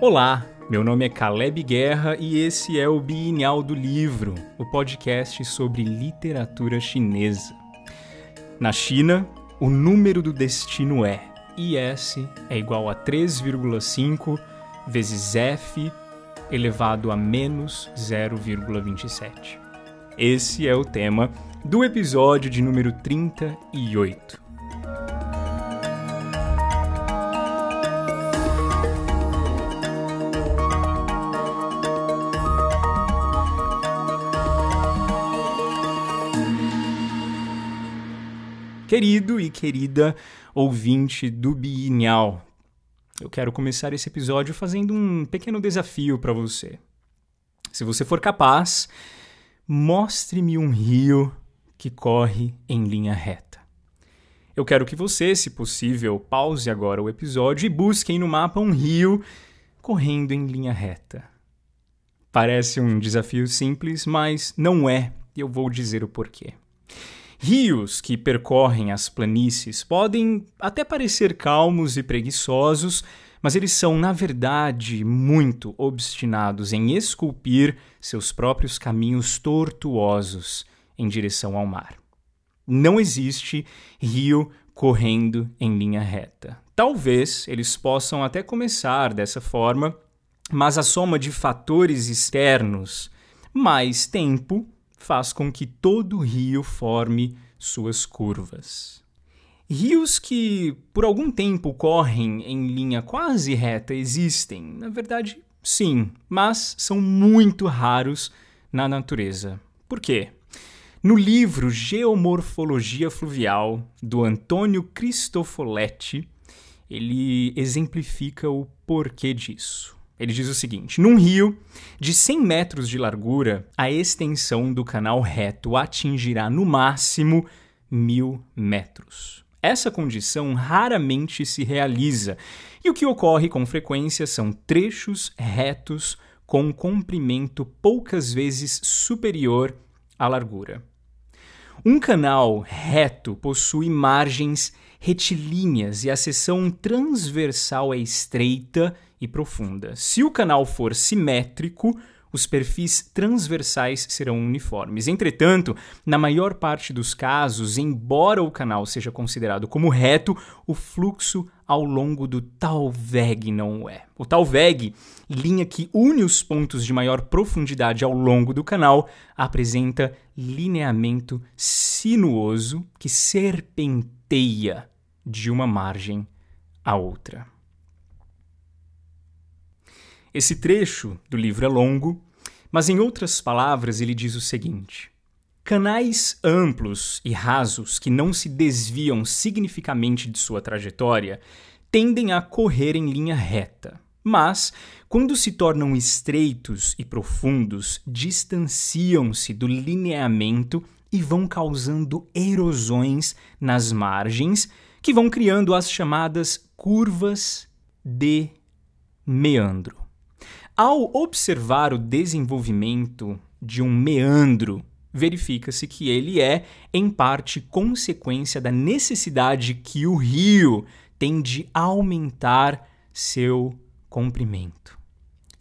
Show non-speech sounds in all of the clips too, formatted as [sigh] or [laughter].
Olá, meu nome é Caleb Guerra e esse é o Bienal do Livro, o podcast sobre literatura chinesa. Na China, o número do destino é IS é igual a 3,5 vezes F elevado a menos 0,27. Esse é o tema do episódio de número 38. Querido e querida ouvinte do Bienal, eu quero começar esse episódio fazendo um pequeno desafio para você. Se você for capaz, mostre-me um rio que corre em linha reta. Eu quero que você, se possível, pause agora o episódio e busquem no mapa um rio correndo em linha reta. Parece um desafio simples, mas não é, e eu vou dizer o porquê. Rios que percorrem as planícies podem até parecer calmos e preguiçosos, mas eles são, na verdade, muito obstinados em esculpir seus próprios caminhos tortuosos em direção ao mar. Não existe rio correndo em linha reta. Talvez eles possam até começar dessa forma, mas a soma de fatores externos mais tempo faz com que todo rio forme suas curvas. Rios que por algum tempo correm em linha quase reta existem, na verdade, sim, mas são muito raros na natureza. Por quê? No livro Geomorfologia Fluvial, do Antônio Cristofoletti, ele exemplifica o porquê disso. Ele diz o seguinte: num rio de 100 metros de largura, a extensão do canal reto atingirá no máximo mil metros. Essa condição raramente se realiza, e o que ocorre com frequência são trechos retos com comprimento poucas vezes superior à largura. Um canal reto possui margens retilíneas e a seção transversal é estreita e profunda. Se o canal for simétrico, os perfis transversais serão uniformes. Entretanto, na maior parte dos casos, embora o canal seja considerado como reto, o fluxo ao longo do Talweg não é. O Talweg, linha que une os pontos de maior profundidade ao longo do canal, apresenta lineamento sinuoso que serpenteia de uma margem à outra. Esse trecho do livro é longo, mas em outras palavras ele diz o seguinte: Canais amplos e rasos que não se desviam significativamente de sua trajetória tendem a correr em linha reta, mas, quando se tornam estreitos e profundos, distanciam-se do lineamento e vão causando erosões nas margens, que vão criando as chamadas curvas de meandro. Ao observar o desenvolvimento de um meandro, verifica-se que ele é, em parte, consequência da necessidade que o rio tem de aumentar seu comprimento.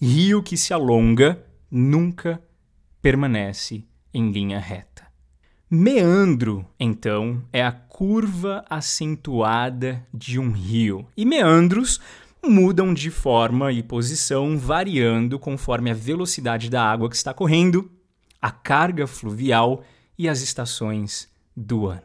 Rio que se alonga nunca permanece em linha reta. Meandro, então, é a curva acentuada de um rio. E meandros mudam de forma e posição, variando conforme a velocidade da água que está correndo, a carga fluvial e as estações do ano.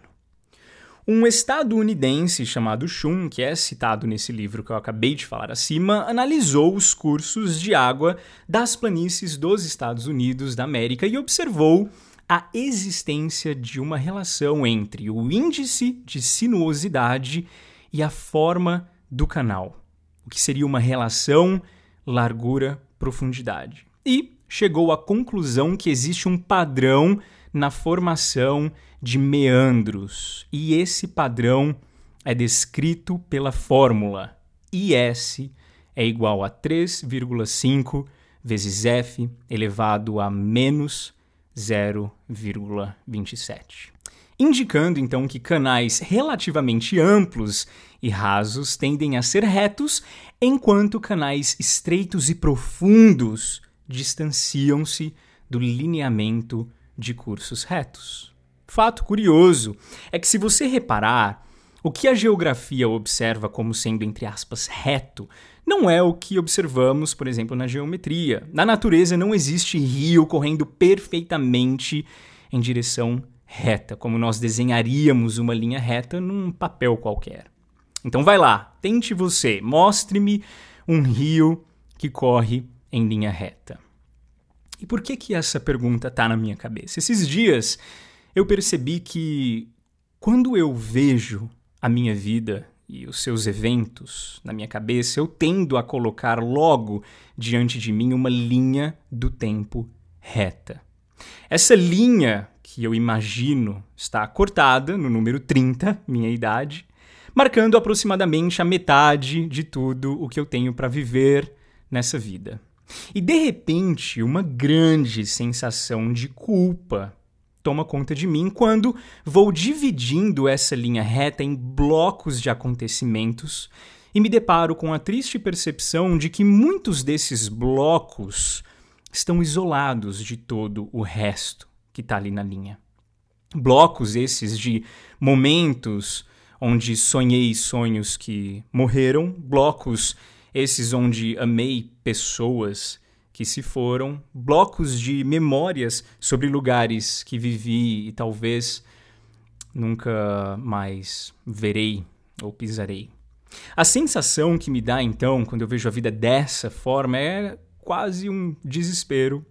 Um estadunidense chamado Shun, que é citado nesse livro que eu acabei de falar acima, analisou os cursos de água das planícies dos Estados Unidos da América e observou a existência de uma relação entre o índice de sinuosidade e a forma do canal o que seria uma relação largura-profundidade. E chegou à conclusão que existe um padrão na formação de meandros, e esse padrão é descrito pela fórmula IS é igual a 3,5 vezes F elevado a menos 0,27. Indicando então que canais relativamente amplos e rasos tendem a ser retos, enquanto canais estreitos e profundos distanciam-se do lineamento de cursos retos. Fato curioso é que, se você reparar, o que a geografia observa como sendo, entre aspas, reto, não é o que observamos, por exemplo, na geometria. Na natureza não existe rio correndo perfeitamente em direção reta, como nós desenharíamos uma linha reta num papel qualquer. Então vai lá, tente você, mostre-me um rio que corre em linha reta. E por que que essa pergunta está na minha cabeça? Esses dias eu percebi que quando eu vejo a minha vida e os seus eventos na minha cabeça, eu tendo a colocar logo diante de mim uma linha do tempo reta. Essa linha que eu imagino está cortada no número 30, minha idade, marcando aproximadamente a metade de tudo o que eu tenho para viver nessa vida. E de repente, uma grande sensação de culpa toma conta de mim quando vou dividindo essa linha reta em blocos de acontecimentos e me deparo com a triste percepção de que muitos desses blocos estão isolados de todo o resto que está ali na linha. Blocos esses de momentos onde sonhei sonhos que morreram, blocos esses onde amei pessoas que se foram, blocos de memórias sobre lugares que vivi e talvez nunca mais verei ou pisarei. A sensação que me dá então quando eu vejo a vida dessa forma é quase um desespero,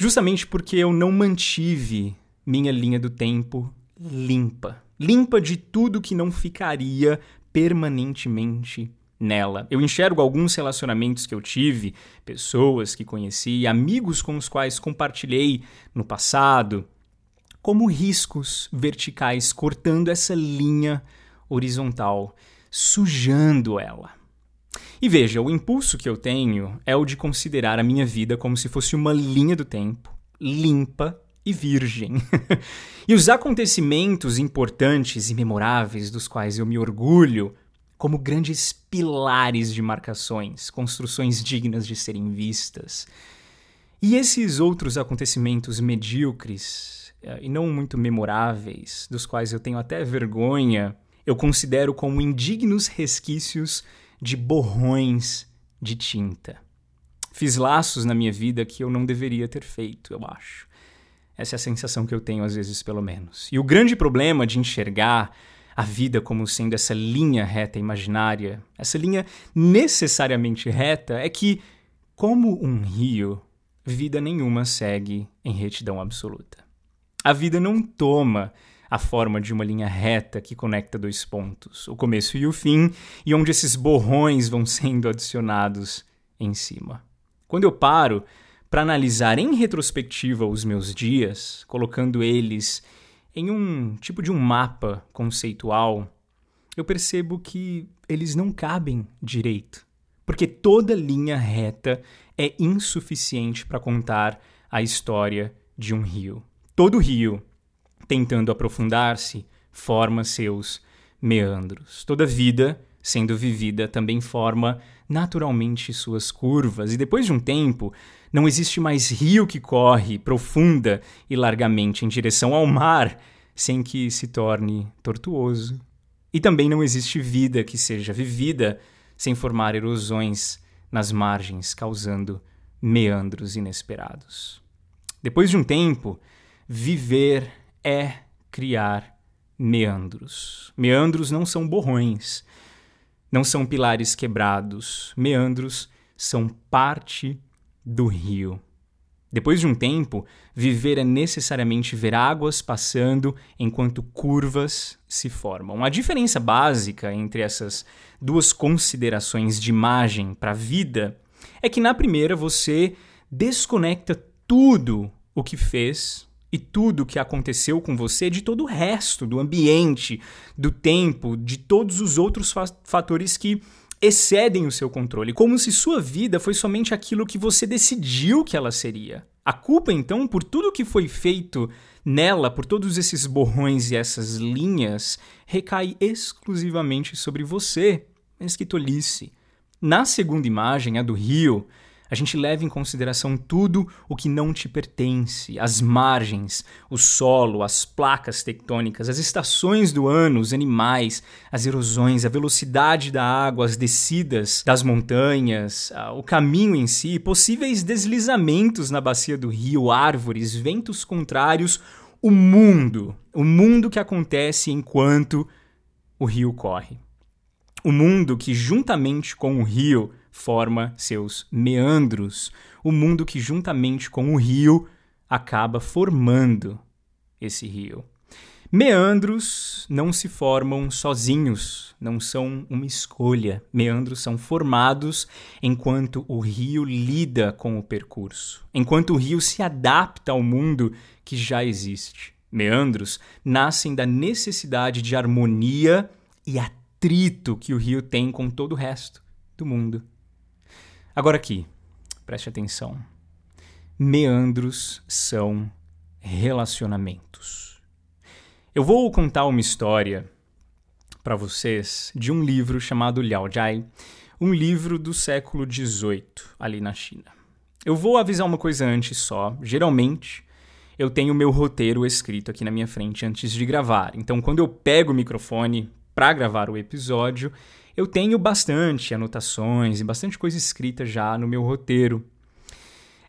justamente porque eu não mantive minha linha do tempo limpa limpa de tudo que não ficaria permanentemente nela. Eu enxergo alguns relacionamentos que eu tive, pessoas que conheci, amigos com os quais compartilhei no passado, como riscos verticais cortando essa linha horizontal, sujando ela. E veja, o impulso que eu tenho é o de considerar a minha vida como se fosse uma linha do tempo, limpa e virgem. [laughs] e os acontecimentos importantes e memoráveis dos quais eu me orgulho como grandes pilares de marcações, construções dignas de serem vistas. E esses outros acontecimentos medíocres eh, e não muito memoráveis, dos quais eu tenho até vergonha, eu considero como indignos resquícios de borrões de tinta. Fiz laços na minha vida que eu não deveria ter feito, eu acho. Essa é a sensação que eu tenho às vezes, pelo menos. E o grande problema de enxergar a vida como sendo essa linha reta imaginária, essa linha necessariamente reta, é que, como um rio, vida nenhuma segue em retidão absoluta. A vida não toma a forma de uma linha reta que conecta dois pontos, o começo e o fim, e onde esses borrões vão [laughs] sendo adicionados em cima. Quando eu paro para analisar em retrospectiva os meus dias, colocando eles em um tipo de um mapa conceitual, eu percebo que eles não cabem direito, porque toda linha reta é insuficiente para contar a história de um rio. Todo rio, tentando aprofundar-se, forma seus meandros. Toda vida, sendo vivida, também forma naturalmente suas curvas, e depois de um tempo, não existe mais rio que corre profunda e largamente em direção ao mar sem que se torne tortuoso. E também não existe vida que seja vivida sem formar erosões nas margens, causando meandros inesperados. Depois de um tempo, viver é criar meandros. Meandros não são borrões, não são pilares quebrados. Meandros são parte do rio. Depois de um tempo, viver é necessariamente ver águas passando enquanto curvas se formam. A diferença básica entre essas duas considerações de imagem para a vida é que na primeira você desconecta tudo o que fez e tudo o que aconteceu com você de todo o resto, do ambiente, do tempo, de todos os outros fatores que excedem o seu controle, como se sua vida foi somente aquilo que você decidiu que ela seria. A culpa, então, por tudo que foi feito nela, por todos esses borrões e essas linhas, recai exclusivamente sobre você. Mas que tolice. Na segunda imagem, a do rio, a gente leva em consideração tudo o que não te pertence: as margens, o solo, as placas tectônicas, as estações do ano, os animais, as erosões, a velocidade da água, as descidas das montanhas, o caminho em si, possíveis deslizamentos na bacia do rio, árvores, ventos contrários, o mundo, o mundo que acontece enquanto o rio corre. O mundo que, juntamente com o rio, forma seus meandros, o mundo que, juntamente com o rio, acaba formando esse rio. Meandros não se formam sozinhos, não são uma escolha. Meandros são formados enquanto o rio lida com o percurso, enquanto o rio se adapta ao mundo que já existe. Meandros nascem da necessidade de harmonia e atrito que o rio tem com todo o resto do mundo. Agora aqui, preste atenção. Meandros são relacionamentos. Eu vou contar uma história para vocês de um livro chamado Liao Jai, um livro do século XVIII, ali na China. Eu vou avisar uma coisa antes só. Geralmente, eu tenho meu roteiro escrito aqui na minha frente antes de gravar. Então, quando eu pego o microfone para gravar o episódio, eu tenho bastante anotações e bastante coisa escrita já no meu roteiro.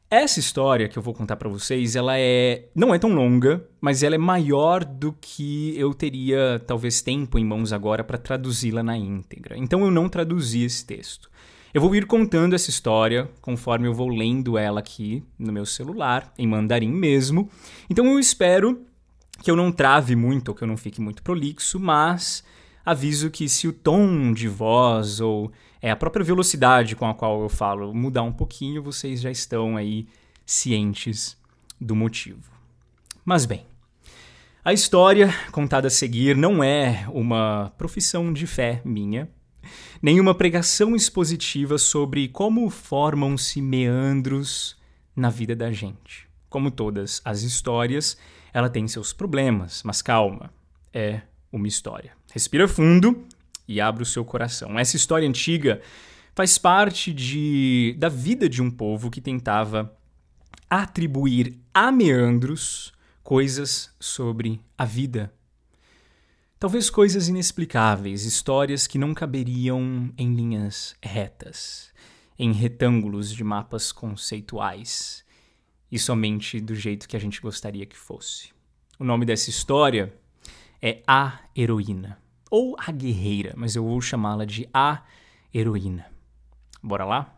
Essa história que eu vou contar para vocês, ela é não é tão longa, mas ela é maior do que eu teria talvez tempo em mãos agora para traduzi-la na íntegra. Então eu não traduzi esse texto. Eu vou ir contando essa história conforme eu vou lendo ela aqui no meu celular, em mandarim mesmo. Então eu espero que eu não trave muito ou que eu não fique muito prolixo, mas aviso que se o tom de voz ou é a própria velocidade com a qual eu falo mudar um pouquinho, vocês já estão aí cientes do motivo. Mas bem, a história contada a seguir não é uma profissão de fé minha, nem uma pregação expositiva sobre como formam-se meandros na vida da gente. Como todas as histórias, ela tem seus problemas, mas calma, é uma história. Respira fundo e abra o seu coração. Essa história antiga faz parte de, da vida de um povo que tentava atribuir a meandros coisas sobre a vida. Talvez coisas inexplicáveis, histórias que não caberiam em linhas retas, em retângulos de mapas conceituais, e somente do jeito que a gente gostaria que fosse. O nome dessa história é a heroína. Ou a guerreira, mas eu vou chamá-la de a heroína. Bora lá?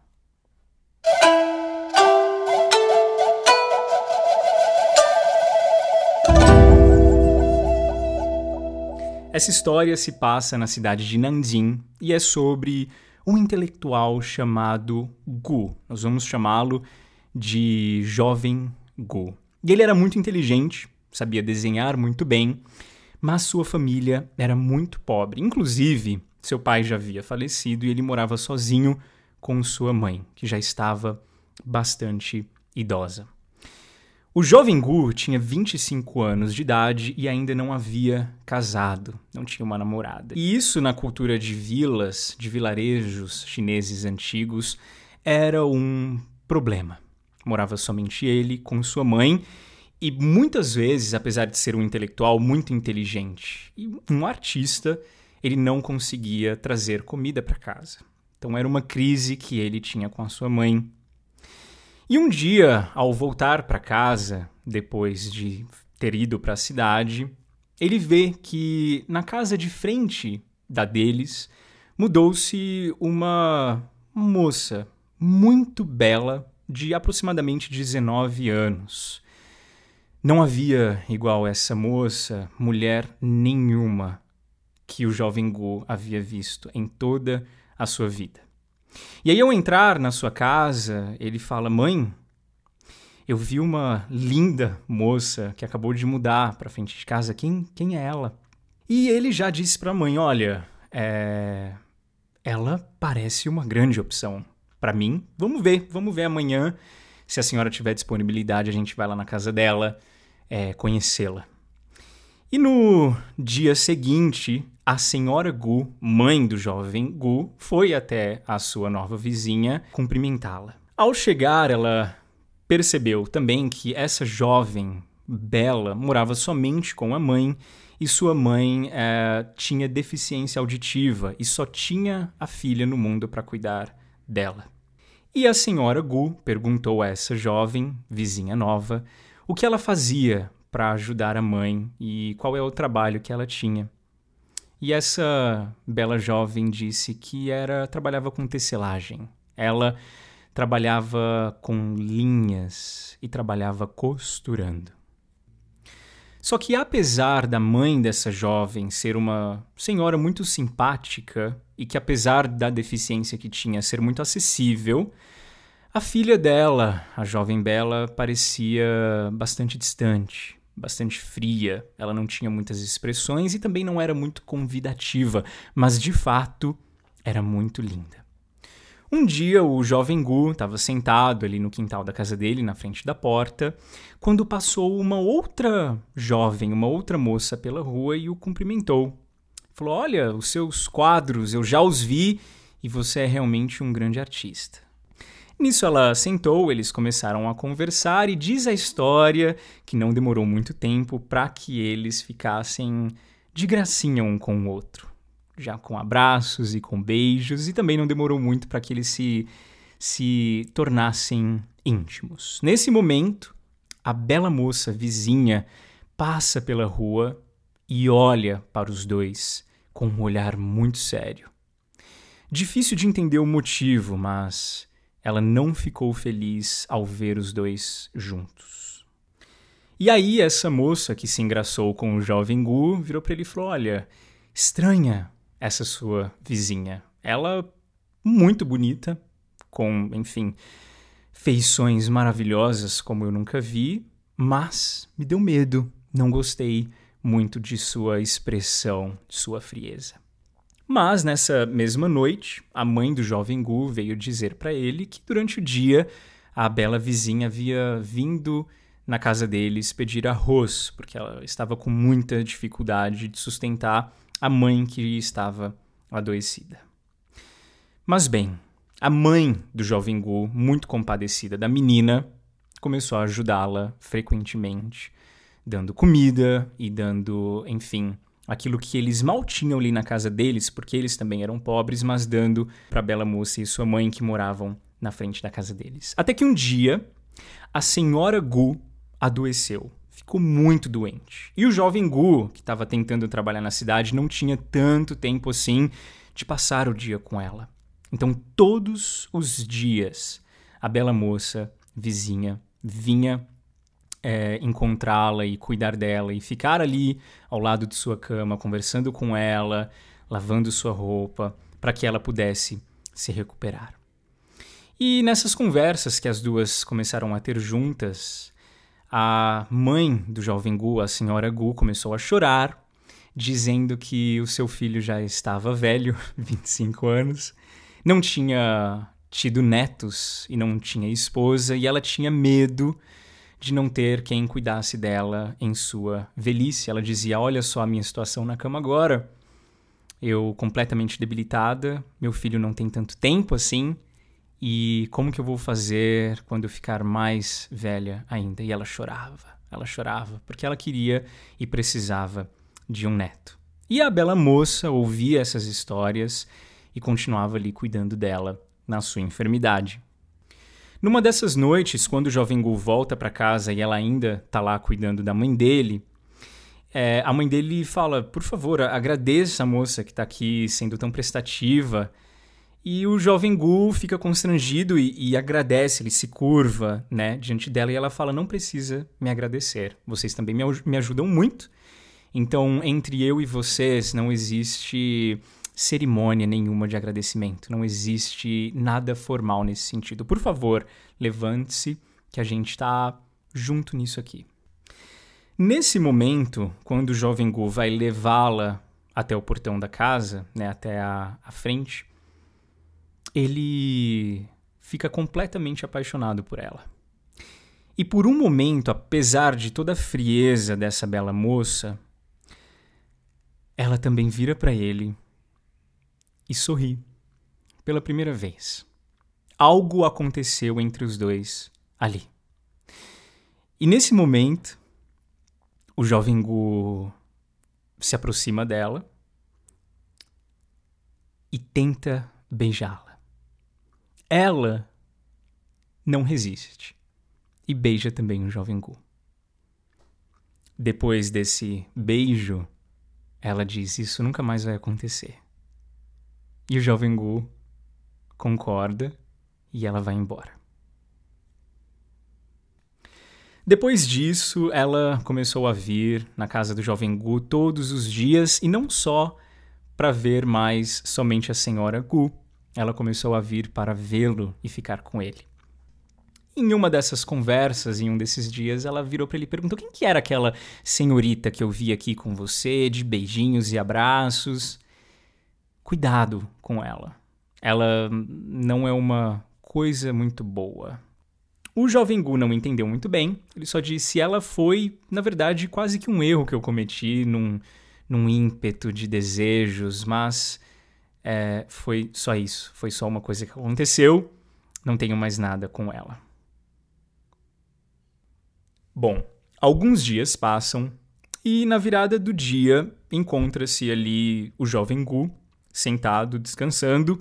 Essa história se passa na cidade de Nanjing e é sobre um intelectual chamado Gu. Nós vamos chamá-lo de Jovem Gu. E ele era muito inteligente, sabia desenhar muito bem mas sua família era muito pobre. Inclusive, seu pai já havia falecido e ele morava sozinho com sua mãe, que já estava bastante idosa. O jovem Gu tinha 25 anos de idade e ainda não havia casado, não tinha uma namorada. E isso, na cultura de vilas, de vilarejos chineses antigos, era um problema. Morava somente ele com sua mãe e muitas vezes, apesar de ser um intelectual muito inteligente e um artista, ele não conseguia trazer comida para casa. Então era uma crise que ele tinha com a sua mãe. E um dia, ao voltar para casa, depois de ter ido para a cidade, ele vê que na casa de frente da deles mudou-se uma moça muito bela de aproximadamente 19 anos. Não havia igual essa moça, mulher nenhuma que o jovem Gu havia visto em toda a sua vida. E aí, ao entrar na sua casa, ele fala: Mãe, eu vi uma linda moça que acabou de mudar para frente de casa. Quem, quem é ela? E ele já disse para a mãe: Olha, é... ela parece uma grande opção para mim. Vamos ver, vamos ver amanhã Se a senhora tiver disponibilidade, a gente vai lá na casa dela é, conhecê-la. E no dia seguinte, a senhora Gu, mãe do jovem Gu, foi até a sua nova vizinha cumprimentá-la. Ao chegar, ela percebeu também que essa jovem bela morava somente com a mãe e sua mãe é, tinha deficiência auditiva e só tinha a filha no mundo para cuidar dela. E a senhora Gu perguntou a essa jovem vizinha nova o que ela fazia para ajudar a mãe e qual é o trabalho que ela tinha. E essa bela jovem disse que era trabalhava com tecelagem. Ela trabalhava com linhas e trabalhava costurando. Só que apesar da mãe dessa jovem ser uma senhora muito simpática e que apesar da deficiência que tinha ser muito acessível, a filha dela, a jovem Bela, parecia bastante distante, bastante fria. Ela não tinha muitas expressões e também não era muito convidativa, mas de fato era muito linda. Um dia o jovem Gu estava sentado ali no quintal da casa dele, na frente da porta, quando passou uma outra jovem, uma outra moça pela rua e o cumprimentou. Falou: Olha, os seus quadros eu já os vi e você é realmente um grande artista. Nisso ela sentou, eles começaram a conversar e diz a história que não demorou muito tempo para que eles ficassem de gracinha um com o outro, já com abraços e com beijos, e também não demorou muito para que eles se, se tornassem íntimos. Nesse momento, a bela moça vizinha passa pela rua e olha para os dois com um olhar muito sério. Difícil de entender o motivo, mas ela não ficou feliz ao ver os dois juntos. E aí, essa moça que se engraçou com o jovem Gu virou para ele e falou: Olha, estranha essa sua vizinha. Ela muito bonita, com, enfim, feições maravilhosas como eu nunca vi, mas me deu medo. Não gostei muito de sua expressão, de sua frieza. Mas nessa mesma noite, a mãe do jovem Gu veio dizer para ele que durante o dia a bela vizinha havia vindo na casa deles pedir arroz, porque ela estava com muita dificuldade de sustentar a mãe que estava adoecida. Mas bem, a mãe do jovem Gu, muito compadecida da menina, começou a ajudá-la frequentemente, dando comida e dando, enfim, aquilo que eles mal tinham ali na casa deles, porque eles também eram pobres, mas dando para bela moça e sua mãe que moravam na frente da casa deles. Até que um dia, a senhora Gu adoeceu. Ficou muito doente. E o jovem Gu, que estava tentando trabalhar na cidade, não tinha tanto tempo assim de passar o dia com ela. Então, todos os dias, a bela moça vizinha vinha é, encontrá-la e cuidar dela e ficar ali ao lado de sua cama, conversando com ela, lavando sua roupa, para que ela pudesse se recuperar. E nessas conversas que as duas começaram a ter juntas, a mãe do jovem Gu, a senhora Gu, começou a chorar, dizendo que o seu filho já estava velho, [laughs] 25 anos, não tinha tido netos e não tinha esposa, e ela tinha medo de não ter quem cuidasse dela em sua velhice. Ela dizia: Olha só a minha situação na cama agora. Eu completamente debilitada, meu filho não tem tanto tempo assim. E como que eu vou fazer quando eu ficar mais velha ainda? E ela chorava, ela chorava, porque ela queria e precisava de um neto. E a bela moça ouvia essas histórias e continuava ali cuidando dela na sua enfermidade. Numa dessas noites, quando o jovem Gu volta para casa e ela ainda tá lá cuidando da mãe dele, é, a mãe dele fala: Por favor, agradeça a moça que está aqui sendo tão prestativa. E o jovem Gu fica constrangido e, e, agradece, ele se curva né, diante dela e ela fala: Não precisa me agradecer, vocês também me, me ajudam muito. Então, entre eu e vocês não existe cerimônia nenhuma de agradecimento, não existe nada formal nesse sentido. Por favor, levante-se, que a gente está junto nisso aqui. Nesse momento, quando o jovem Gu vai levá-la até o portão da casa, né, até a, a frente, ele fica completamente apaixonado por ela. E por um momento, apesar de toda a frieza dessa bela moça, ela também vira para ele e sorri pela primeira vez. Algo aconteceu entre os dois ali. E nesse momento, o jovem Gu se aproxima dela e tenta beijá-la. Ela não resiste e beija também o jovem Gu. Depois desse beijo, ela diz: Isso nunca mais vai acontecer. E o jovem Gu concorda e ela vai embora. Depois disso, ela começou a vir na casa do jovem Gu todos os dias e não só para ver mais somente a senhora Gu, ela começou a vir para vê-lo e ficar com ele. Em uma dessas conversas, em um desses dias, ela virou para ele e perguntou: quem que era aquela senhorita que eu vi aqui com você, de beijinhos e abraços? Cuidado com ela. Ela não é uma coisa muito boa. O jovem Gu não entendeu muito bem, ele só disse: ela foi, na verdade, quase que um erro que eu cometi num, num ímpeto de desejos, mas é, foi só isso, foi só uma coisa que aconteceu, não tenho mais nada com ela. Bom, alguns dias passam e na virada do dia encontra-se ali o jovem Gu, sentado, descansando,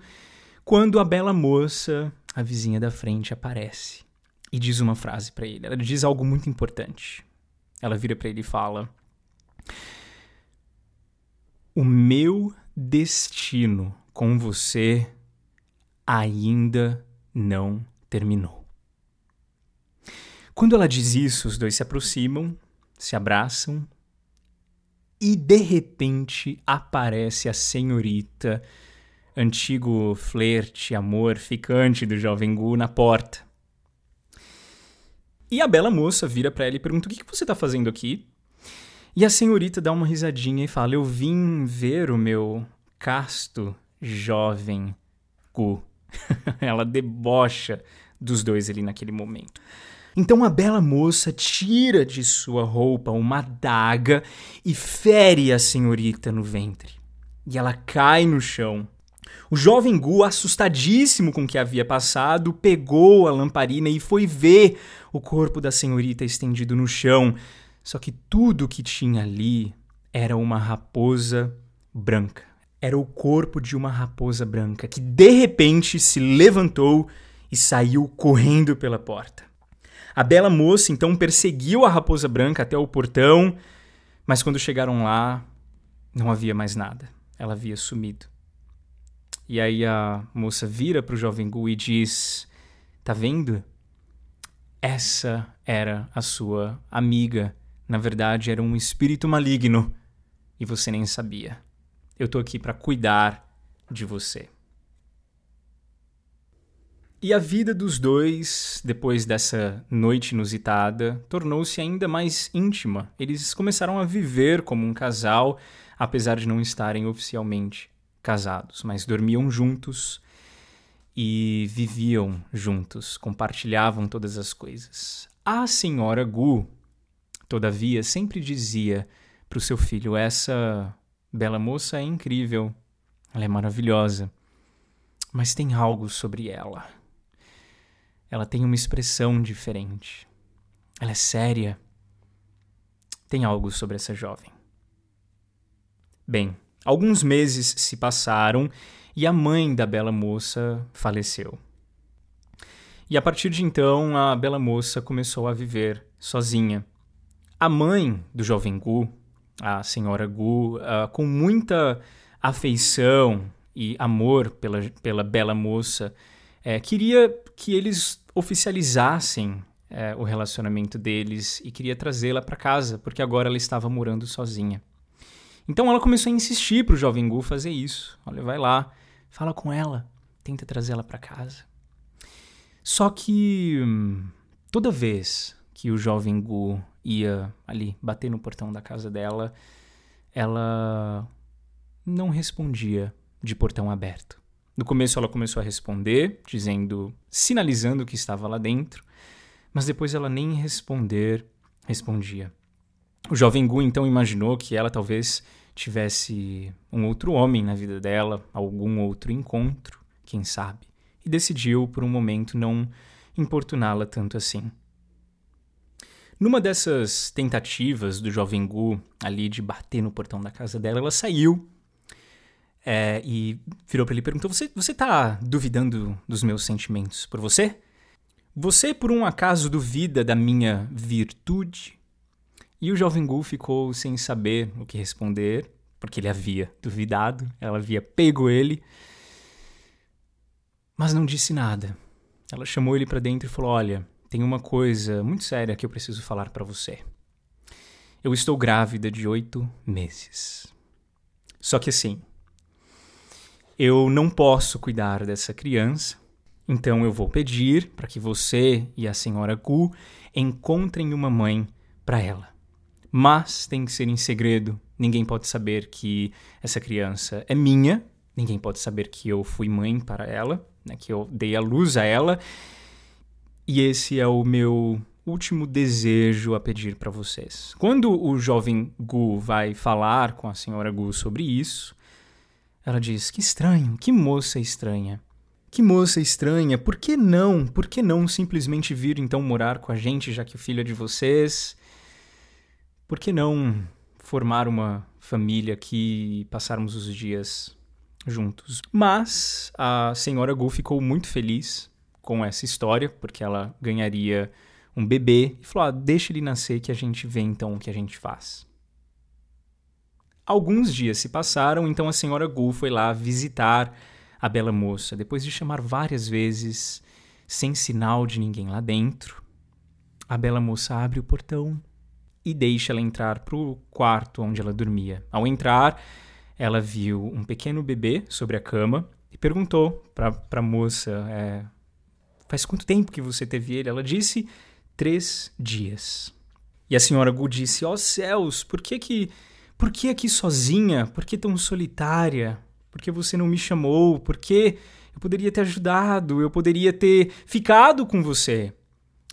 quando a bela moça, a vizinha da frente, aparece e diz uma frase para ele. Ela diz algo muito importante. Ela vira para ele e fala: O meu destino com você ainda não terminou. Quando ela diz isso, os dois se aproximam, se abraçam e de repente aparece a senhorita, antigo flerte, amor ficante do jovem Gu na porta. E a bela moça vira para ela e pergunta: O que, que você está fazendo aqui? E a senhorita dá uma risadinha e fala: Eu vim ver o meu casto jovem Gu. [laughs] ela debocha dos dois ali naquele momento. Então a bela moça tira de sua roupa uma adaga e fere a senhorita no ventre. E ela cai no chão. O jovem Gu, assustadíssimo com o que havia passado, pegou a lamparina e foi ver o corpo da senhorita estendido no chão. Só que tudo que tinha ali era uma raposa branca. Era o corpo de uma raposa branca que de repente se levantou e saiu correndo pela porta. A bela moça então perseguiu a raposa branca até o portão, mas quando chegaram lá, não havia mais nada. Ela havia sumido. E aí a moça vira para o jovem Gu e diz: Tá vendo? Essa era a sua amiga. Na verdade, era um espírito maligno e você nem sabia. Eu tô aqui para cuidar de você. E a vida dos dois, depois dessa noite inusitada, tornou-se ainda mais íntima. Eles começaram a viver como um casal, apesar de não estarem oficialmente casados, mas dormiam juntos e viviam juntos, compartilhavam todas as coisas. A senhora Gu, todavia, sempre dizia para o seu filho: Essa bela moça é incrível, ela é maravilhosa, mas tem algo sobre ela ela tem uma expressão diferente. Ela é séria. Tem algo sobre essa jovem. Bem, alguns meses se passaram e a mãe da bela moça faleceu. E a partir de então, a bela moça começou a viver sozinha. A mãe do jovem Gu, a senhora Gu, uh, com muita afeição e amor pela, pela bela moça, é, queria que eles oficializassem é, o relacionamento deles e queria trazê-la para casa, porque agora ela estava morando sozinha. Então ela começou a insistir para o jovem Gu fazer isso. Olha, vai lá, fala com ela, tenta trazê-la para casa. Só que hum, toda vez que o jovem Gu ia ali bater no portão da casa dela, ela não respondia de portão aberto. No começo ela começou a responder, dizendo, sinalizando que estava lá dentro, mas depois ela nem responder respondia. O jovem Gu então imaginou que ela talvez tivesse um outro homem na vida dela, algum outro encontro, quem sabe, e decidiu por um momento não importuná-la tanto assim. Numa dessas tentativas do jovem Gu ali de bater no portão da casa dela, ela saiu é, e virou para ele e perguntou: Você, você tá duvidando dos meus sentimentos por você? Você por um acaso duvida da minha virtude? E o jovem Gu ficou sem saber o que responder, porque ele havia duvidado, ela havia pego ele, mas não disse nada. Ela chamou ele para dentro e falou: Olha, tem uma coisa muito séria que eu preciso falar para você. Eu estou grávida de oito meses. Só que assim, eu não posso cuidar dessa criança, então eu vou pedir para que você e a senhora Gu encontrem uma mãe para ela. Mas tem que ser em segredo, ninguém pode saber que essa criança é minha, ninguém pode saber que eu fui mãe para ela, né, que eu dei a luz a ela. E esse é o meu último desejo a pedir para vocês. Quando o jovem Gu vai falar com a senhora Gu sobre isso, ela diz: Que estranho, que moça estranha. Que moça estranha, por que não? Por que não simplesmente vir então morar com a gente, já que o filho é de vocês? Por que não formar uma família aqui e passarmos os dias juntos? Mas a senhora Gu ficou muito feliz com essa história, porque ela ganharia um bebê, e falou: ah, deixa ele nascer que a gente vê então o que a gente faz. Alguns dias se passaram, então a senhora Gu foi lá visitar a bela moça, depois de chamar várias vezes, sem sinal de ninguém lá dentro. A bela moça abre o portão e deixa ela entrar para o quarto onde ela dormia. Ao entrar, ela viu um pequeno bebê sobre a cama e perguntou para a moça: é, Faz quanto tempo que você teve ele? Ela disse: Três dias. E a senhora Gu disse: Ó oh, céus, por que que. Por que aqui sozinha? Por que tão solitária? Por que você não me chamou? Por que eu poderia ter ajudado? Eu poderia ter ficado com você?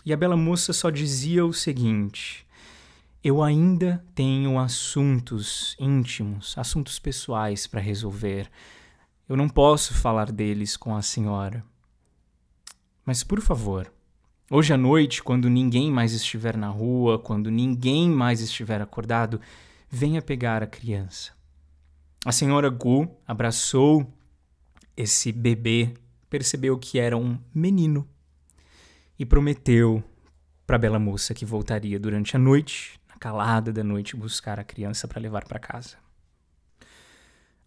E a bela moça só dizia o seguinte: Eu ainda tenho assuntos íntimos, assuntos pessoais para resolver. Eu não posso falar deles com a senhora. Mas por favor, hoje à noite, quando ninguém mais estiver na rua, quando ninguém mais estiver acordado, venha pegar a criança. A senhora Gu abraçou esse bebê, percebeu que era um menino e prometeu para a bela moça que voltaria durante a noite, na calada da noite, buscar a criança para levar para casa.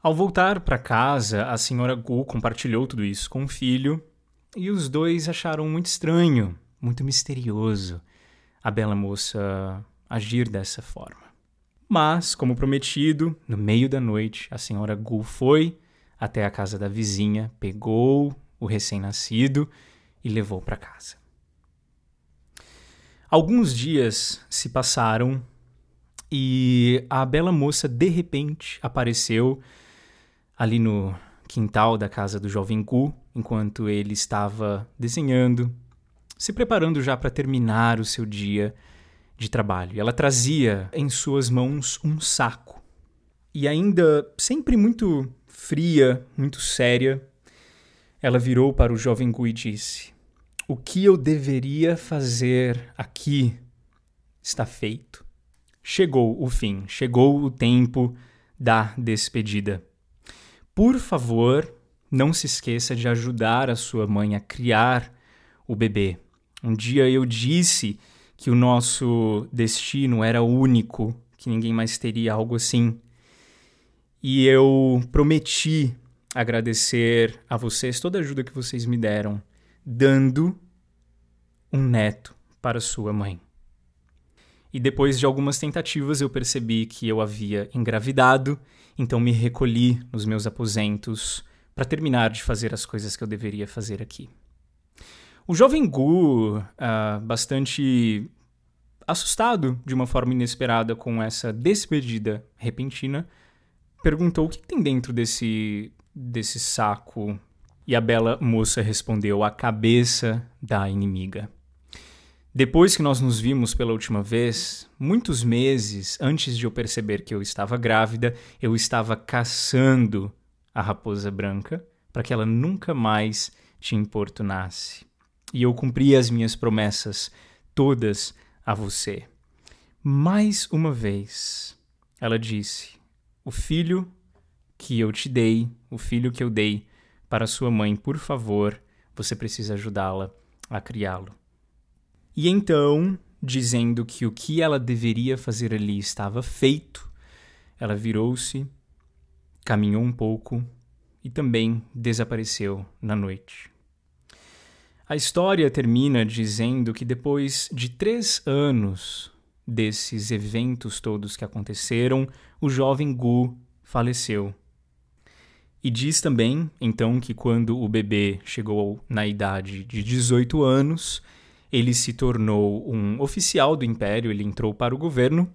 Ao voltar para casa, a senhora Gu compartilhou tudo isso com o filho e os dois acharam muito estranho, muito misterioso a bela moça agir dessa forma. Mas, como prometido, no meio da noite, a senhora Gu foi até a casa da vizinha, pegou o recém-nascido e levou para casa. Alguns dias se passaram e a bela moça de repente apareceu ali no quintal da casa do jovem Gu, enquanto ele estava desenhando, se preparando já para terminar o seu dia de trabalho. Ela trazia em suas mãos um saco. E ainda sempre muito fria, muito séria, ela virou para o jovem Gu e disse: O que eu deveria fazer aqui está feito. Chegou o fim, chegou o tempo da despedida. Por favor, não se esqueça de ajudar a sua mãe a criar o bebê. Um dia eu disse que o nosso destino era único, que ninguém mais teria algo assim. E eu prometi agradecer a vocês toda a ajuda que vocês me deram, dando um neto para sua mãe. E depois de algumas tentativas eu percebi que eu havia engravidado, então me recolhi nos meus aposentos para terminar de fazer as coisas que eu deveria fazer aqui. O jovem Gu, uh, bastante assustado de uma forma inesperada com essa despedida repentina, perguntou o que tem dentro desse, desse saco. E a bela moça respondeu: a cabeça da inimiga. Depois que nós nos vimos pela última vez, muitos meses antes de eu perceber que eu estava grávida, eu estava caçando a raposa branca para que ela nunca mais te importunasse. E eu cumpri as minhas promessas todas a você. Mais uma vez, ela disse: O filho que eu te dei, o filho que eu dei para sua mãe, por favor, você precisa ajudá-la a criá-lo. E então, dizendo que o que ela deveria fazer ali estava feito, ela virou-se, caminhou um pouco e também desapareceu na noite. A história termina dizendo que depois de três anos desses eventos todos que aconteceram, o jovem Gu faleceu. E diz também, então, que quando o bebê chegou na idade de 18 anos, ele se tornou um oficial do império, ele entrou para o governo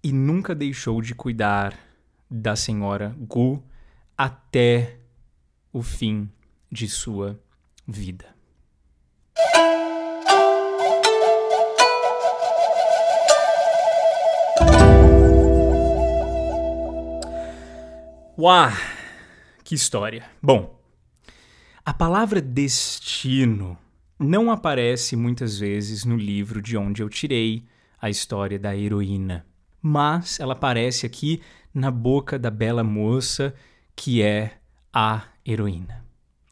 e nunca deixou de cuidar da senhora Gu até o fim de sua vida. Uau! Que história! Bom, a palavra destino não aparece muitas vezes no livro de onde eu tirei a história da heroína, mas ela aparece aqui na boca da bela moça que é a heroína.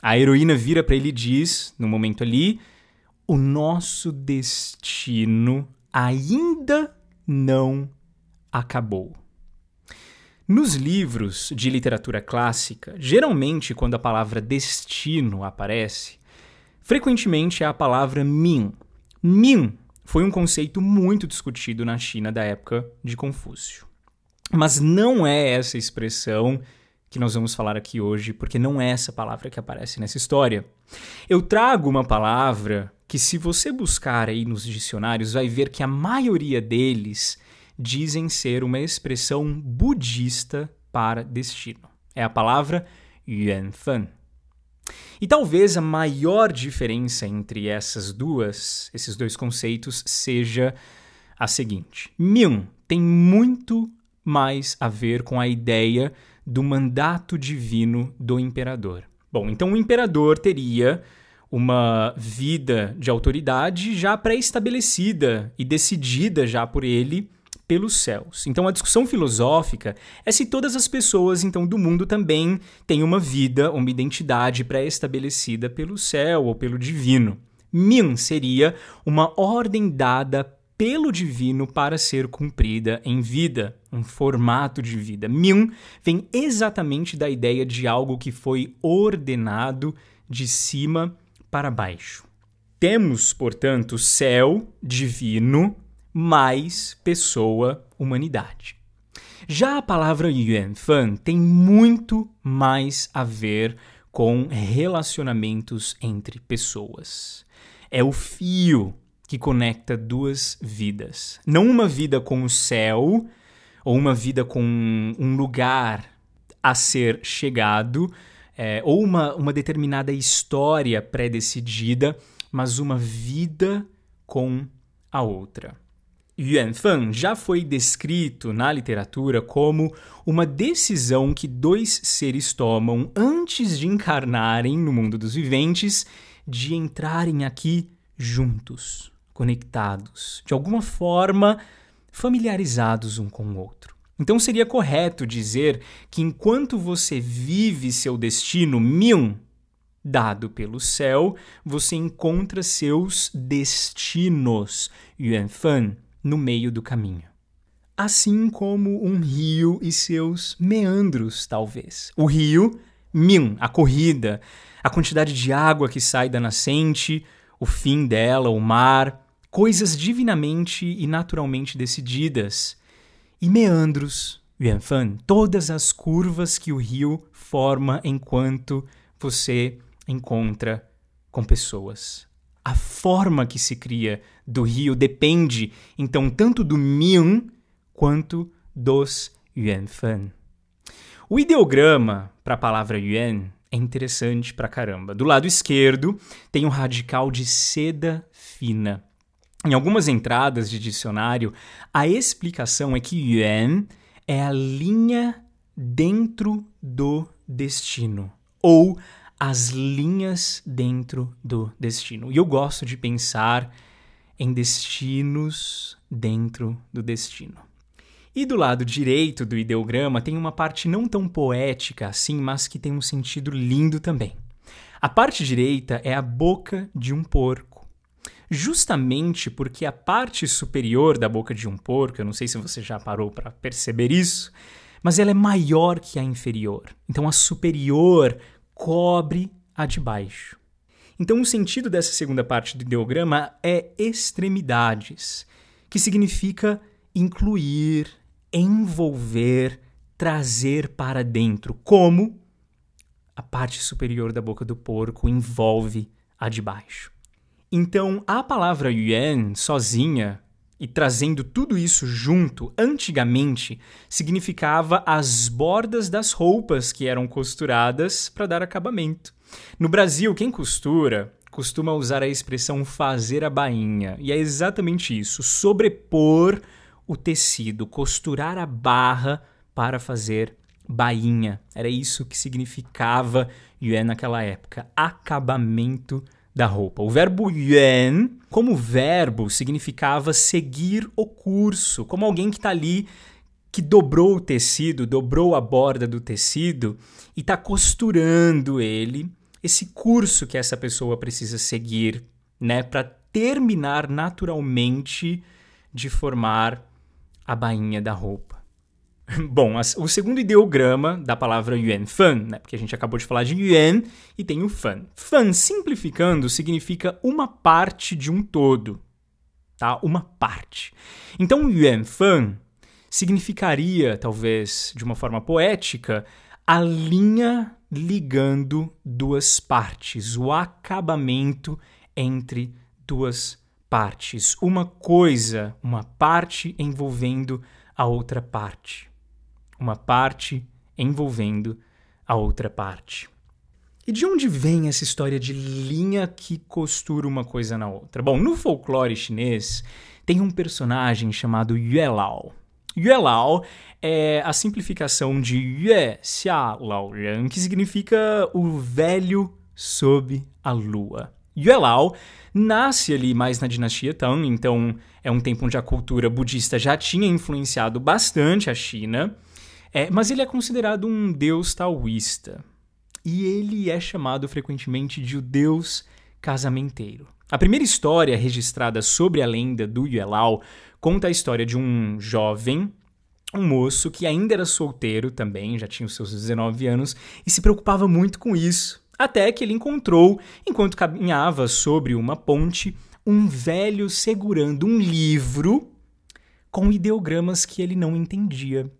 A heroína vira para ele e diz, no momento ali, o nosso destino ainda não acabou. Nos livros de literatura clássica, geralmente quando a palavra destino aparece, frequentemente é a palavra min. Min foi um conceito muito discutido na China da época de Confúcio. Mas não é essa expressão que nós vamos falar aqui hoje, porque não é essa palavra que aparece nessa história. Eu trago uma palavra que, se você buscar aí nos dicionários, vai ver que a maioria deles dizem ser uma expressão budista para destino. É a palavra yuanfan. E talvez a maior diferença entre essas duas, esses dois conceitos, seja a seguinte: Myung tem muito mais a ver com a ideia do mandato divino do imperador. Bom, então o imperador teria uma vida de autoridade já pré-estabelecida e decidida já por ele pelos céus. Então a discussão filosófica é se todas as pessoas então do mundo também têm uma vida, uma identidade pré-estabelecida pelo céu ou pelo divino. Min seria uma ordem dada pelo divino para ser cumprida em vida, um formato de vida. Min vem exatamente da ideia de algo que foi ordenado de cima para baixo. Temos, portanto, céu divino mais pessoa, humanidade. Já a palavra Yuanfan tem muito mais a ver com relacionamentos entre pessoas. É o fio que conecta duas vidas. Não uma vida com o céu ou uma vida com um lugar a ser chegado, é, ou uma, uma determinada história pré-decidida, mas uma vida com a outra. Yuanfan já foi descrito na literatura como uma decisão que dois seres tomam antes de encarnarem no mundo dos viventes, de entrarem aqui juntos, conectados, de alguma forma familiarizados um com o outro. Então seria correto dizer que enquanto você vive seu destino Myung, dado pelo céu, você encontra seus destinos Yuanfan no meio do caminho. Assim como um rio e seus meandros, talvez. O rio, Min, a corrida, a quantidade de água que sai da nascente, o fim dela, o mar, coisas divinamente e naturalmente decididas. E meandros, Yuanfan, todas as curvas que o rio forma enquanto você encontra com pessoas a forma que se cria do rio depende, então, tanto do Mian quanto dos Yuanfan. O ideograma para a palavra Yuan é interessante pra caramba. Do lado esquerdo tem um radical de seda fina. Em algumas entradas de dicionário, a explicação é que yuan é a linha dentro do destino, ou as linhas dentro do destino. E eu gosto de pensar em destinos dentro do destino. E do lado direito do ideograma tem uma parte não tão poética assim, mas que tem um sentido lindo também. A parte direita é a boca de um porco. Justamente porque a parte superior da boca de um porco, eu não sei se você já parou para perceber isso, mas ela é maior que a inferior. Então a superior cobre a de baixo. Então o sentido dessa segunda parte do ideograma é extremidades, que significa incluir, envolver, trazer para dentro, como a parte superior da boca do porco envolve a de baixo. Então, a palavra yuan sozinha e trazendo tudo isso junto, antigamente significava as bordas das roupas que eram costuradas para dar acabamento. No Brasil, quem costura costuma usar a expressão fazer a bainha, e é exatamente isso: sobrepor o tecido, costurar a barra para fazer bainha. Era isso que significava yuan naquela época, acabamento da roupa. O verbo yuan, como verbo, significava seguir o curso, como alguém que está ali que dobrou o tecido, dobrou a borda do tecido e está costurando ele, esse curso que essa pessoa precisa seguir, né, para terminar naturalmente de formar a bainha da roupa. [laughs] Bom, o segundo ideograma da palavra yuan fan, né? Porque a gente acabou de falar de yuan e tem o fan. Fan, simplificando, significa uma parte de um todo, tá? Uma parte. Então, yuan fan significaria, talvez de uma forma poética, a linha ligando duas partes, o acabamento entre duas partes, uma coisa, uma parte envolvendo a outra parte, uma parte envolvendo a outra parte. E de onde vem essa história de linha que costura uma coisa na outra? Bom, no folclore chinês tem um personagem chamado Yue Lao. Yue Lao é a simplificação de Yue Xia Lao Ren, que significa o velho sob a lua. Yue Lao nasce ali mais na dinastia Tang, então é um tempo onde a cultura budista já tinha influenciado bastante a China, é, mas ele é considerado um deus taoísta. E ele é chamado frequentemente de o deus casamenteiro. A primeira história registrada sobre a lenda do Yue Lao conta a história de um jovem um moço que ainda era solteiro também, já tinha os seus 19 anos, e se preocupava muito com isso. Até que ele encontrou, enquanto caminhava sobre uma ponte, um velho segurando um livro com ideogramas que ele não entendia.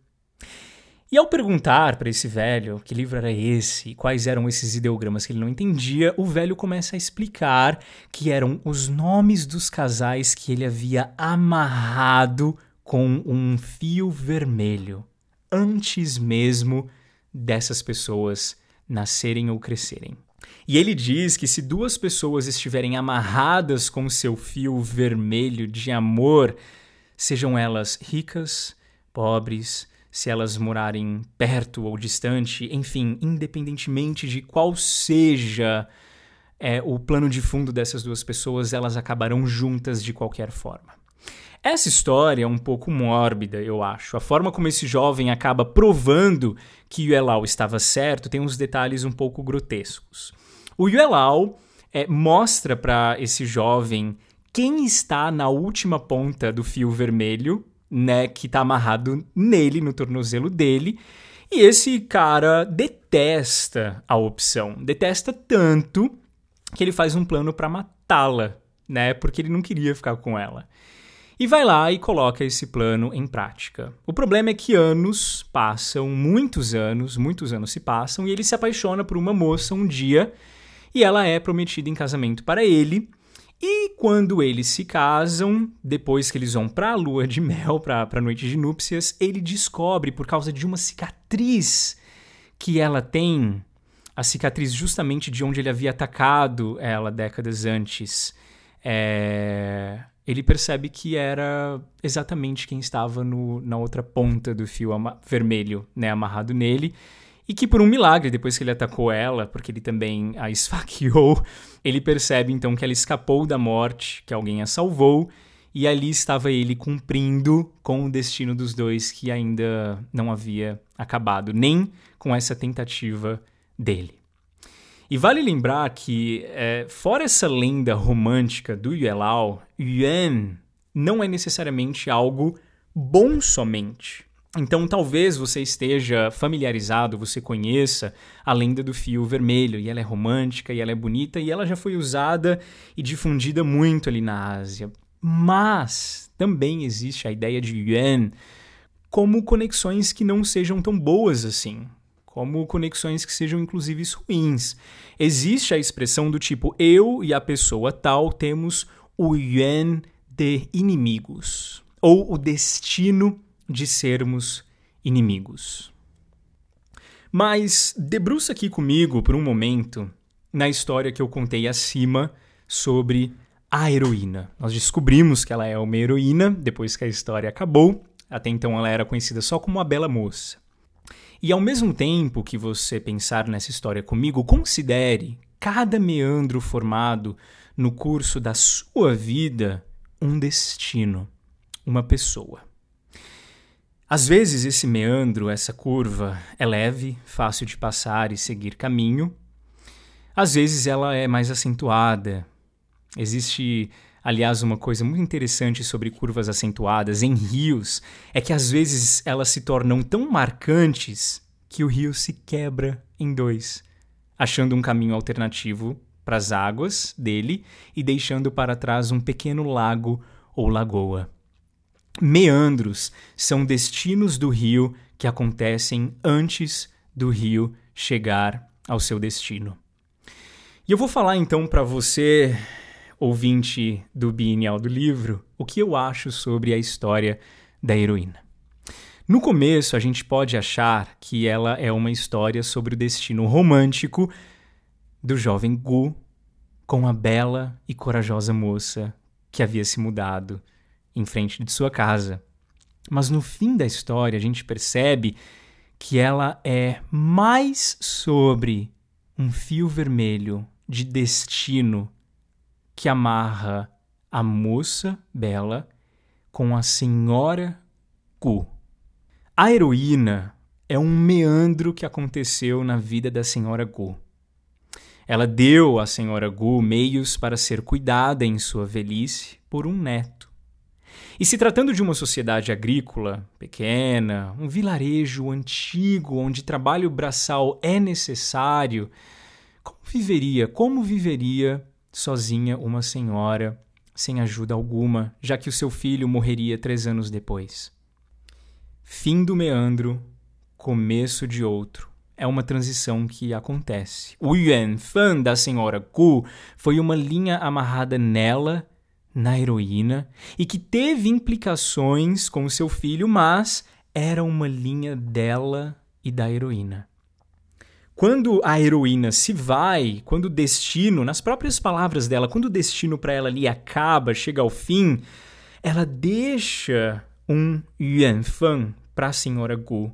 E ao perguntar para esse velho que livro era esse e quais eram esses ideogramas que ele não entendia, o velho começa a explicar que eram os nomes dos casais que ele havia amarrado com um fio vermelho antes mesmo dessas pessoas nascerem ou crescerem. E ele diz que se duas pessoas estiverem amarradas com seu fio vermelho de amor, sejam elas ricas, pobres, se elas morarem perto ou distante, enfim, independentemente de qual seja é, o plano de fundo dessas duas pessoas, elas acabarão juntas de qualquer forma. Essa história é um pouco mórbida, eu acho. A forma como esse jovem acaba provando que Yuelau estava certo tem uns detalhes um pouco grotescos. O Yuelau é, mostra para esse jovem quem está na última ponta do fio vermelho, né, que está amarrado nele, no tornozelo dele, e esse cara detesta a opção, detesta tanto que ele faz um plano para matá-la, né, porque ele não queria ficar com ela e vai lá e coloca esse plano em prática. O problema é que anos passam, muitos anos, muitos anos se passam, e ele se apaixona por uma moça um dia e ela é prometida em casamento para ele. E quando eles se casam, depois que eles vão para a lua de mel, para a noite de núpcias, ele descobre, por causa de uma cicatriz que ela tem, a cicatriz justamente de onde ele havia atacado ela décadas antes, é, ele percebe que era exatamente quem estava no, na outra ponta do fio vermelho, né, amarrado nele, e que por um milagre, depois que ele atacou ela, porque ele também a esfaqueou, [laughs] ele percebe então que ela escapou da morte, que alguém a salvou, e ali estava ele cumprindo com o destino dos dois que ainda não havia acabado, nem com essa tentativa dele. E vale lembrar que, é, fora essa lenda romântica do Yuelao, Yuan não é necessariamente algo bom somente. Então, talvez você esteja familiarizado, você conheça a lenda do fio vermelho, e ela é romântica, e ela é bonita, e ela já foi usada e difundida muito ali na Ásia. Mas também existe a ideia de Yuan como conexões que não sejam tão boas assim como conexões que sejam inclusive ruins. Existe a expressão do tipo eu e a pessoa tal temos o yuan de inimigos, ou o destino de sermos inimigos. Mas debruça aqui comigo por um momento na história que eu contei acima sobre a heroína. Nós descobrimos que ela é uma heroína depois que a história acabou. Até então ela era conhecida só como a bela moça. E ao mesmo tempo que você pensar nessa história comigo, considere cada meandro formado no curso da sua vida um destino, uma pessoa. Às vezes esse meandro, essa curva, é leve, fácil de passar e seguir caminho. Às vezes ela é mais acentuada. Existe Aliás, uma coisa muito interessante sobre curvas acentuadas em rios é que às vezes elas se tornam tão marcantes que o rio se quebra em dois, achando um caminho alternativo para as águas dele e deixando para trás um pequeno lago ou lagoa. Meandros são destinos do rio que acontecem antes do rio chegar ao seu destino. E eu vou falar então para você ouvinte do Bienal do Livro, o que eu acho sobre a história da heroína. No começo, a gente pode achar que ela é uma história sobre o destino romântico do jovem Gu com a bela e corajosa moça que havia se mudado em frente de sua casa. Mas no fim da história, a gente percebe que ela é mais sobre um fio vermelho de destino que amarra a moça bela com a senhora Gu. A heroína é um meandro que aconteceu na vida da senhora Gu. Ela deu à senhora Gu meios para ser cuidada em sua velhice por um neto. E se tratando de uma sociedade agrícola pequena, um vilarejo antigo onde trabalho braçal é necessário, como viveria, como viveria sozinha uma senhora, sem ajuda alguma, já que o seu filho morreria três anos depois. Fim do meandro, começo de outro. É uma transição que acontece. O Yuan Fan da senhora Ku foi uma linha amarrada nela, na heroína, e que teve implicações com seu filho, mas era uma linha dela e da heroína. Quando a heroína se vai, quando o destino, nas próprias palavras dela, quando o destino para ela ali acaba, chega ao fim, ela deixa um Yuanfang para a senhora Gu,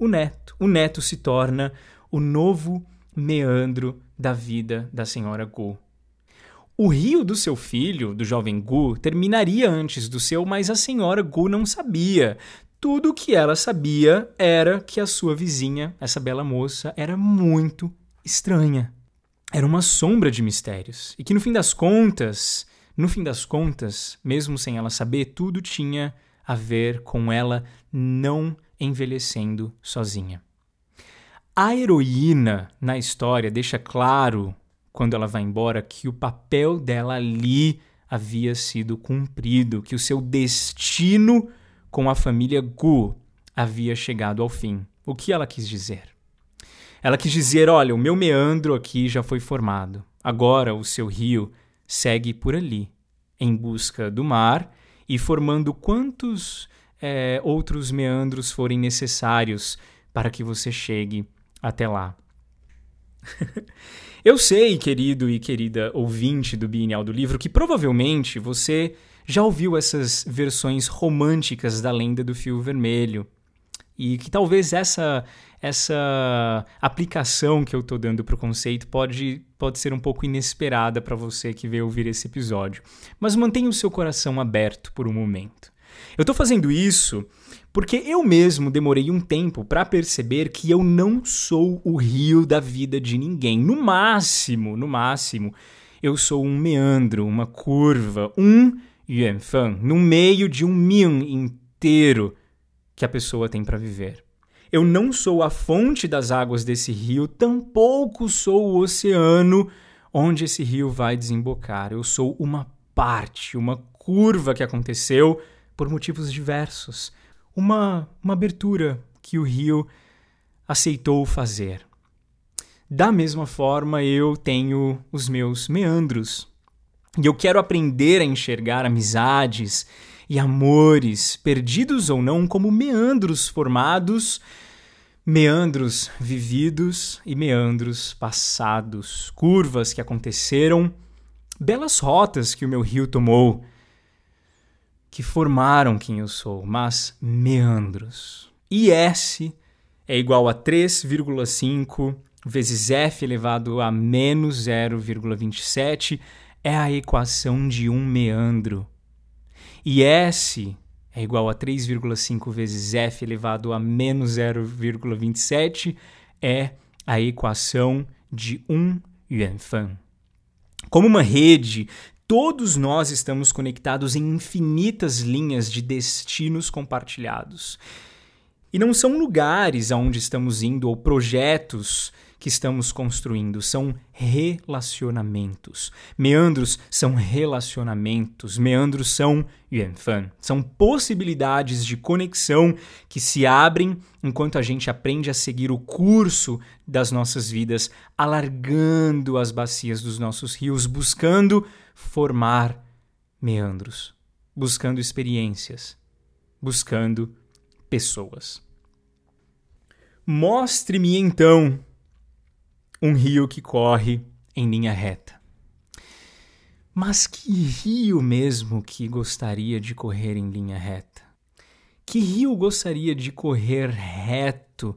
o neto. O neto se torna o novo meandro da vida da senhora Gu. O rio do seu filho, do jovem Gu, terminaria antes do seu, mas a senhora Gu não sabia. Tudo o que ela sabia era que a sua vizinha, essa bela moça, era muito estranha. Era uma sombra de mistérios. E que no fim das contas, no fim das contas, mesmo sem ela saber, tudo tinha a ver com ela não envelhecendo sozinha. A heroína na história deixa claro, quando ela vai embora, que o papel dela ali havia sido cumprido, que o seu destino com a família Gu havia chegado ao fim. O que ela quis dizer? Ela quis dizer: olha, o meu meandro aqui já foi formado. Agora o seu rio segue por ali, em busca do mar e formando quantos é, outros meandros forem necessários para que você chegue até lá. [laughs] Eu sei, querido e querida ouvinte do Bienal do Livro, que provavelmente você já ouviu essas versões românticas da lenda do fio vermelho. E que talvez essa essa aplicação que eu estou dando para o conceito pode, pode ser um pouco inesperada para você que veio ouvir esse episódio. Mas mantenha o seu coração aberto por um momento. Eu estou fazendo isso porque eu mesmo demorei um tempo para perceber que eu não sou o rio da vida de ninguém. No máximo, no máximo, eu sou um meandro, uma curva, um yuanfang, no meio de um mian inteiro que a pessoa tem para viver. Eu não sou a fonte das águas desse rio, tampouco sou o oceano onde esse rio vai desembocar. Eu sou uma parte, uma curva que aconteceu por motivos diversos. Uma, uma abertura que o rio aceitou fazer. Da mesma forma, eu tenho os meus meandros. E eu quero aprender a enxergar amizades e amores, perdidos ou não, como meandros formados, meandros vividos e meandros passados, curvas que aconteceram, belas rotas que o meu rio tomou, que formaram quem eu sou, mas meandros. E S é igual a 3,5 vezes f elevado a menos 0,27 é a equação de um meandro. E S é igual a 3,5 vezes f elevado a menos 0,27 é a equação de um yuanfang. Como uma rede, todos nós estamos conectados em infinitas linhas de destinos compartilhados. E não são lugares aonde estamos indo ou projetos que estamos construindo, são relacionamentos. Meandros são relacionamentos, meandros são yuanfan, são possibilidades de conexão que se abrem enquanto a gente aprende a seguir o curso das nossas vidas, alargando as bacias dos nossos rios, buscando formar meandros, buscando experiências, buscando pessoas. Mostre-me então um rio que corre em linha reta. Mas que rio mesmo que gostaria de correr em linha reta? Que rio gostaria de correr reto,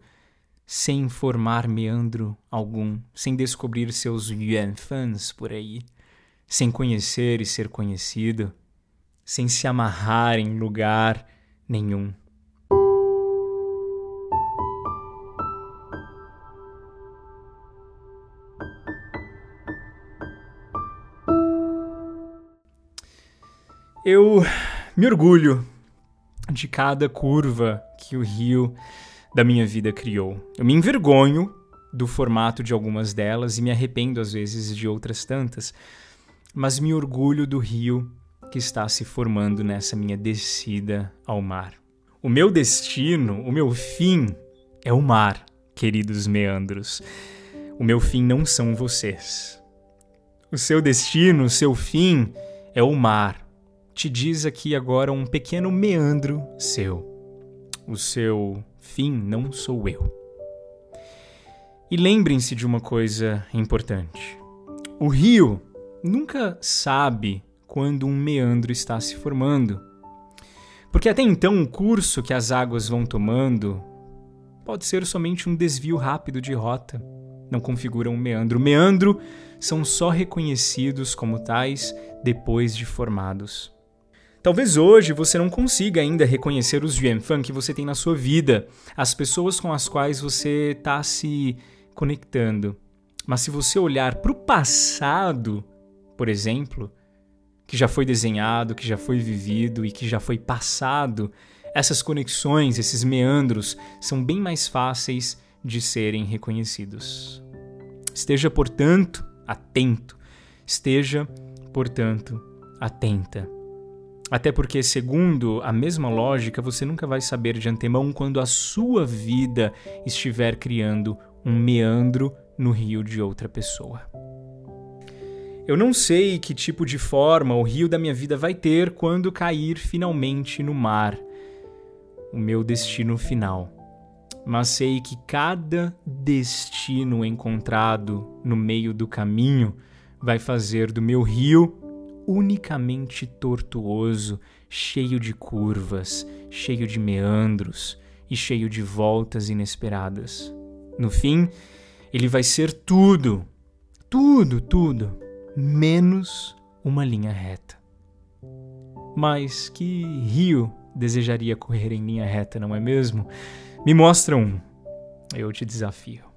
sem formar meandro algum, sem descobrir seus yuanfans por aí, sem conhecer e ser conhecido, sem se amarrar em lugar nenhum? Eu me orgulho de cada curva que o rio da minha vida criou. Eu me envergonho do formato de algumas delas e me arrependo às vezes de outras tantas, mas me orgulho do rio que está se formando nessa minha descida ao mar. O meu destino, o meu fim é o mar, queridos meandros. O meu fim não são vocês. O seu destino, o seu fim é o mar te diz aqui agora um pequeno meandro seu. O seu fim não sou eu. E lembrem-se de uma coisa importante: o rio nunca sabe quando um meandro está se formando. Porque até então o curso que as águas vão tomando pode ser somente um desvio rápido de rota, não configura um meandro. Meandro são só reconhecidos como tais depois de formados. Talvez hoje você não consiga ainda reconhecer os Yuanfan que você tem na sua vida, as pessoas com as quais você está se conectando. Mas se você olhar para o passado, por exemplo, que já foi desenhado, que já foi vivido e que já foi passado, essas conexões, esses meandros, são bem mais fáceis de serem reconhecidos. Esteja, portanto, atento. Esteja, portanto, atenta. Até porque, segundo a mesma lógica, você nunca vai saber de antemão quando a sua vida estiver criando um meandro no rio de outra pessoa. Eu não sei que tipo de forma o rio da minha vida vai ter quando cair finalmente no mar, o meu destino final. mas sei que cada destino encontrado no meio do caminho vai fazer do meu rio unicamente tortuoso, cheio de curvas, cheio de meandros e cheio de voltas inesperadas. No fim, ele vai ser tudo, tudo, tudo, menos uma linha reta. Mas que rio desejaria correr em linha reta, não é mesmo? Me mostra um. Eu te desafio.